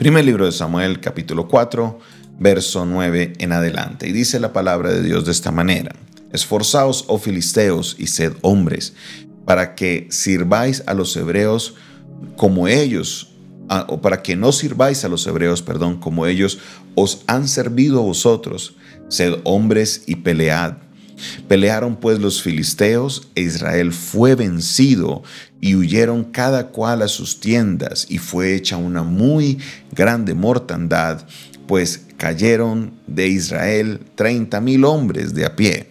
Primer libro de Samuel, capítulo 4, verso 9 en adelante. Y dice la palabra de Dios de esta manera. Esforzaos, oh filisteos, y sed hombres, para que sirváis a los hebreos como ellos, o para que no sirváis a los hebreos, perdón, como ellos os han servido a vosotros. Sed hombres y pelead. Pelearon pues los filisteos e Israel fue vencido y huyeron cada cual a sus tiendas y fue hecha una muy grande mortandad, pues cayeron de Israel treinta mil hombres de a pie.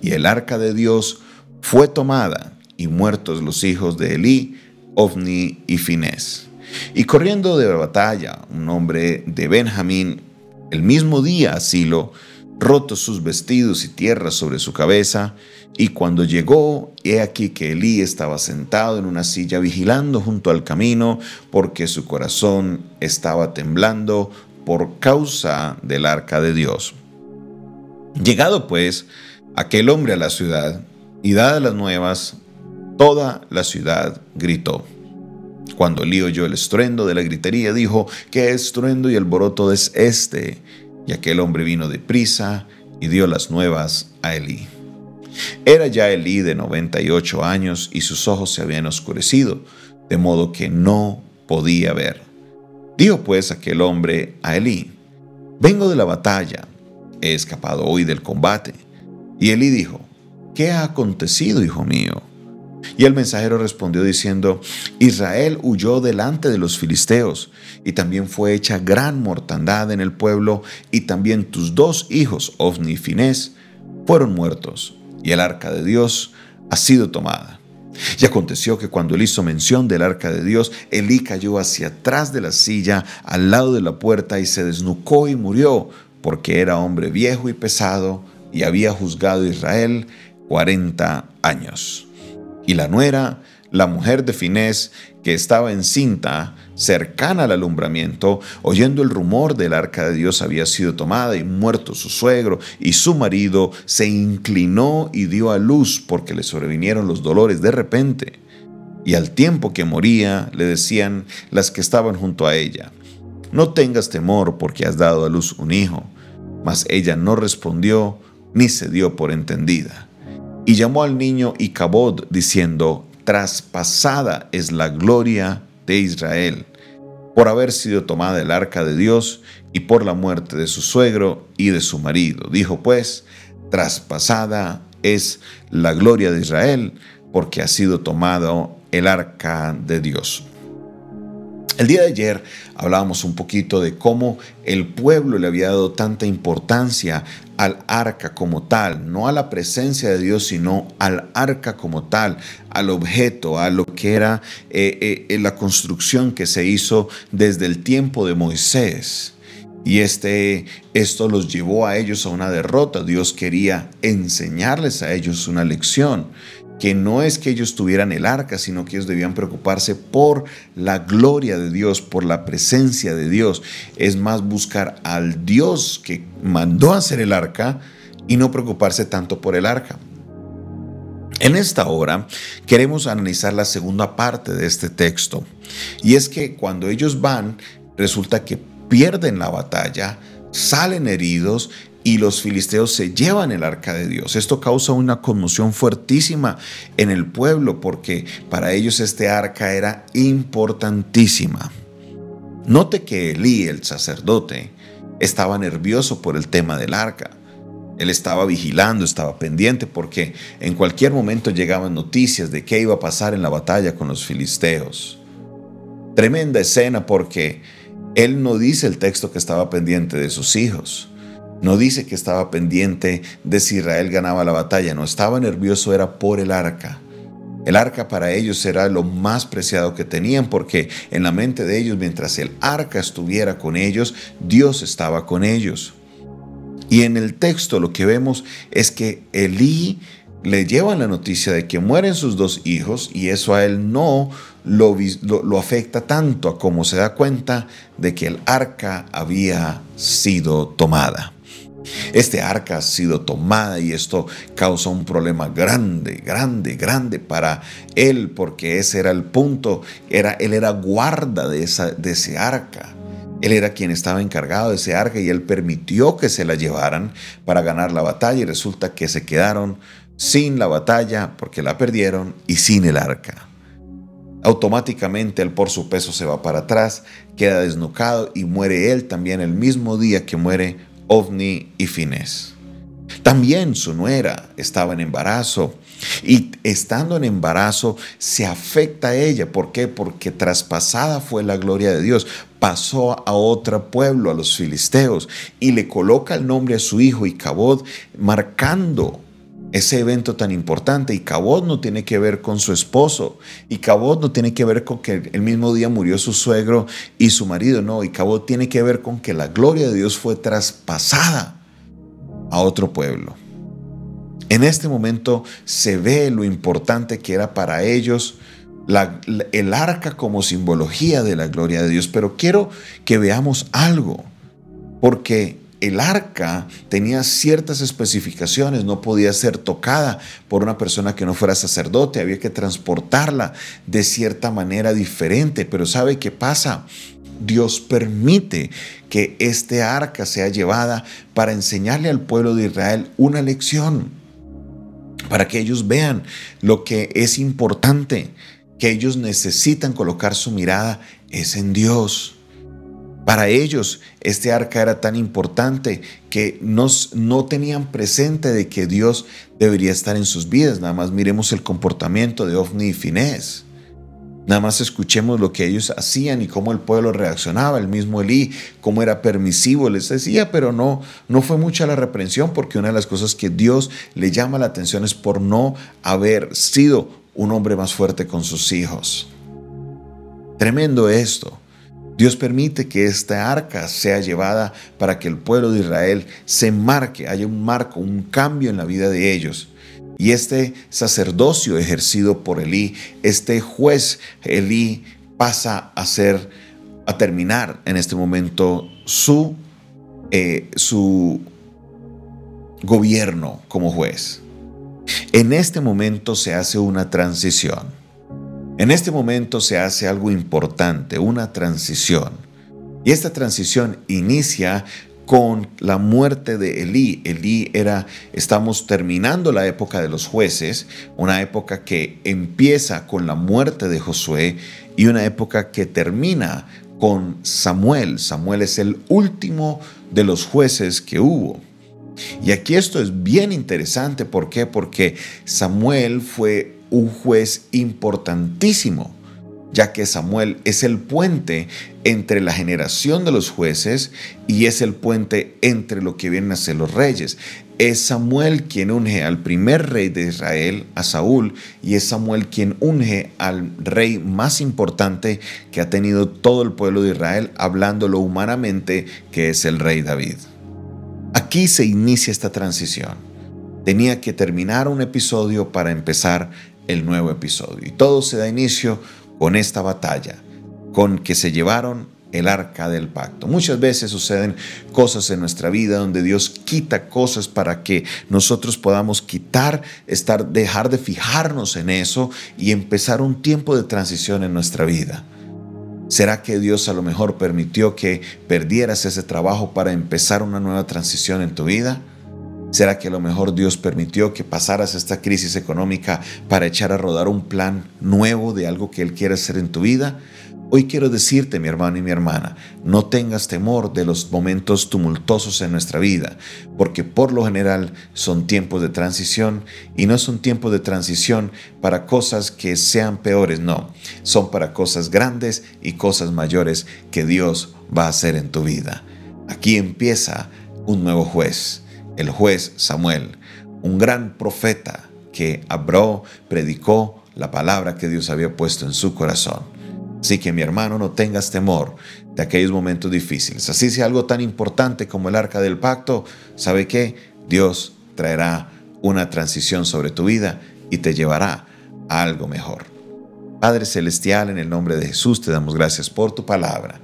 Y el arca de Dios fue tomada y muertos los hijos de Elí, Ofni y Finés. Y corriendo de batalla, un hombre de Benjamín, el mismo día Silo, rotos sus vestidos y tierra sobre su cabeza, y cuando llegó, he aquí que Elí estaba sentado en una silla vigilando junto al camino, porque su corazón estaba temblando por causa del arca de Dios. Llegado pues aquel hombre a la ciudad, y dadas las nuevas, toda la ciudad gritó. Cuando Elí oyó el estruendo de la gritería, dijo, ¿qué estruendo y alboroto es este? Y aquel hombre vino de prisa y dio las nuevas a Elí. Era ya Elí de 98 años y sus ojos se habían oscurecido, de modo que no podía ver. Dijo pues aquel hombre a Elí, vengo de la batalla, he escapado hoy del combate. Y Elí dijo, ¿qué ha acontecido, hijo mío? Y el mensajero respondió diciendo, Israel huyó delante de los filisteos, y también fue hecha gran mortandad en el pueblo, y también tus dos hijos, Ofni y Finés, fueron muertos, y el arca de Dios ha sido tomada. Y aconteció que cuando él hizo mención del arca de Dios, Elí cayó hacia atrás de la silla, al lado de la puerta, y se desnucó y murió, porque era hombre viejo y pesado, y había juzgado a Israel cuarenta años. Y la nuera, la mujer de Finés, que estaba encinta, cercana al alumbramiento, oyendo el rumor del arca de Dios había sido tomada y muerto su suegro y su marido, se inclinó y dio a luz porque le sobrevinieron los dolores de repente. Y al tiempo que moría, le decían las que estaban junto a ella, no tengas temor porque has dado a luz un hijo. Mas ella no respondió ni se dio por entendida. Y llamó al niño Icabod, diciendo, traspasada es la gloria de Israel, por haber sido tomada el arca de Dios y por la muerte de su suegro y de su marido. Dijo pues, traspasada es la gloria de Israel, porque ha sido tomado el arca de Dios. El día de ayer hablábamos un poquito de cómo el pueblo le había dado tanta importancia al arca como tal, no a la presencia de Dios, sino al arca como tal, al objeto, a lo que era eh, eh, la construcción que se hizo desde el tiempo de Moisés. Y este, esto los llevó a ellos a una derrota. Dios quería enseñarles a ellos una lección que no es que ellos tuvieran el arca, sino que ellos debían preocuparse por la gloria de Dios, por la presencia de Dios. Es más buscar al Dios que mandó hacer el arca y no preocuparse tanto por el arca. En esta hora queremos analizar la segunda parte de este texto. Y es que cuando ellos van, resulta que pierden la batalla, salen heridos y los filisteos se llevan el arca de Dios. Esto causa una conmoción fuertísima en el pueblo porque para ellos este arca era importantísima. Note que Elí, el sacerdote, estaba nervioso por el tema del arca. Él estaba vigilando, estaba pendiente porque en cualquier momento llegaban noticias de qué iba a pasar en la batalla con los filisteos. Tremenda escena porque él no dice el texto que estaba pendiente de sus hijos. No dice que estaba pendiente de si Israel ganaba la batalla, no estaba nervioso, era por el arca. El arca para ellos era lo más preciado que tenían porque en la mente de ellos, mientras el arca estuviera con ellos, Dios estaba con ellos. Y en el texto lo que vemos es que Elí le llevan la noticia de que mueren sus dos hijos y eso a él no lo, lo, afecta tanto a como se da cuenta de que el arca había sido tomada. Este arca ha sido tomada y esto causa un problema grande, grande, grande para él, porque ese era el punto, era, él era guarda de, esa, de ese arca. Él era quien estaba encargado de ese arca y él permitió que se la llevaran para ganar la batalla y resulta que se quedaron sin la batalla porque la perdieron y sin el arca. Automáticamente él por su peso se va para atrás, queda desnucado y muere él también el mismo día que muere Ovni y Finés. También su nuera estaba en embarazo y estando en embarazo se afecta a ella. ¿Por qué? Porque traspasada fue la gloria de Dios. Pasó a otro pueblo, a los filisteos, y le coloca el nombre a su hijo Icabod, marcando ese evento tan importante. Y Cabot no tiene que ver con su esposo. Y Cabot no tiene que ver con que el mismo día murió su suegro y su marido. No, y Cabot tiene que ver con que la gloria de Dios fue traspasada a otro pueblo. En este momento se ve lo importante que era para ellos el arca como simbología de la gloria de Dios. Pero quiero que veamos algo, porque el arca tenía ciertas especificaciones, no podía ser tocada por una persona que no fuera sacerdote, había que transportarla de cierta manera diferente, pero ¿sabe qué pasa? Dios permite que este arca sea llevada para enseñarle al pueblo de Israel una lección, para que ellos vean lo que es importante, que ellos necesitan colocar su mirada es en Dios. Para ellos este arca era tan importante que no tenían presente de que Dios debería estar en sus vidas. Nada más miremos el comportamiento de Ofni y Finés. Nada más escuchemos lo que ellos hacían y cómo el pueblo reaccionaba. El mismo Elí, cómo era permisivo, les decía, pero no, no fue mucha la reprensión porque una de las cosas que Dios le llama la atención es por no haber sido un hombre más fuerte con sus hijos. Tremendo esto. Dios permite que esta arca sea llevada para que el pueblo de Israel se marque, haya un marco, un cambio en la vida de ellos. Y este sacerdocio ejercido por Elí, este juez Elí pasa a ser, a terminar en este momento su, eh, su gobierno como juez. En este momento se hace una transición. En este momento se hace algo importante, una transición. Y esta transición inicia con la muerte de Elí. Elí era, estamos terminando la época de los jueces, una época que empieza con la muerte de Josué y una época que termina con Samuel. Samuel es el último de los jueces que hubo. Y aquí esto es bien interesante, ¿por qué? Porque Samuel fue un juez importantísimo, ya que Samuel es el puente entre la generación de los jueces y es el puente entre lo que vienen a ser los reyes. Es Samuel quien unge al primer rey de Israel, a Saúl, y es Samuel quien unge al rey más importante que ha tenido todo el pueblo de Israel, hablándolo humanamente, que es el rey David. Aquí se inicia esta transición. Tenía que terminar un episodio para empezar el nuevo episodio. Y todo se da inicio con esta batalla, con que se llevaron el arca del pacto. Muchas veces suceden cosas en nuestra vida donde Dios quita cosas para que nosotros podamos quitar, estar, dejar de fijarnos en eso y empezar un tiempo de transición en nuestra vida. ¿Será que Dios a lo mejor permitió que perdieras ese trabajo para empezar una nueva transición en tu vida? ¿Será que a lo mejor Dios permitió que pasaras esta crisis económica para echar a rodar un plan nuevo de algo que Él quiere hacer en tu vida? Hoy quiero decirte, mi hermano y mi hermana, no tengas temor de los momentos tumultuosos en nuestra vida, porque por lo general son tiempos de transición y no son tiempos de transición para cosas que sean peores, no, son para cosas grandes y cosas mayores que Dios va a hacer en tu vida. Aquí empieza un nuevo juez el juez Samuel, un gran profeta que habló, predicó la palabra que Dios había puesto en su corazón. Así que mi hermano, no tengas temor de aquellos momentos difíciles. Así sea algo tan importante como el arca del pacto, ¿sabe qué? Dios traerá una transición sobre tu vida y te llevará a algo mejor. Padre Celestial, en el nombre de Jesús te damos gracias por tu palabra.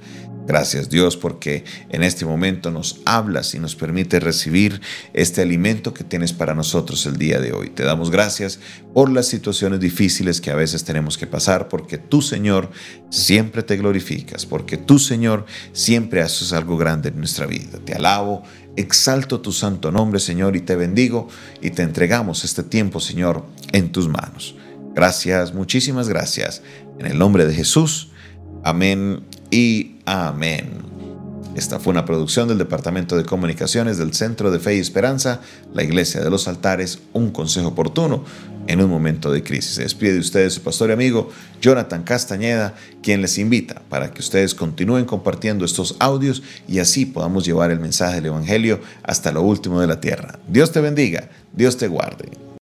Gracias Dios porque en este momento nos hablas y nos permite recibir este alimento que tienes para nosotros el día de hoy. Te damos gracias por las situaciones difíciles que a veces tenemos que pasar porque tú Señor siempre te glorificas, porque tú Señor siempre haces algo grande en nuestra vida. Te alabo, exalto tu santo nombre Señor y te bendigo y te entregamos este tiempo Señor en tus manos. Gracias, muchísimas gracias. En el nombre de Jesús. Amén y amén. Esta fue una producción del Departamento de Comunicaciones del Centro de Fe y Esperanza, la Iglesia de los Altares, un consejo oportuno en un momento de crisis. Se despide de ustedes su pastor y amigo Jonathan Castañeda, quien les invita para que ustedes continúen compartiendo estos audios y así podamos llevar el mensaje del Evangelio hasta lo último de la tierra. Dios te bendiga, Dios te guarde.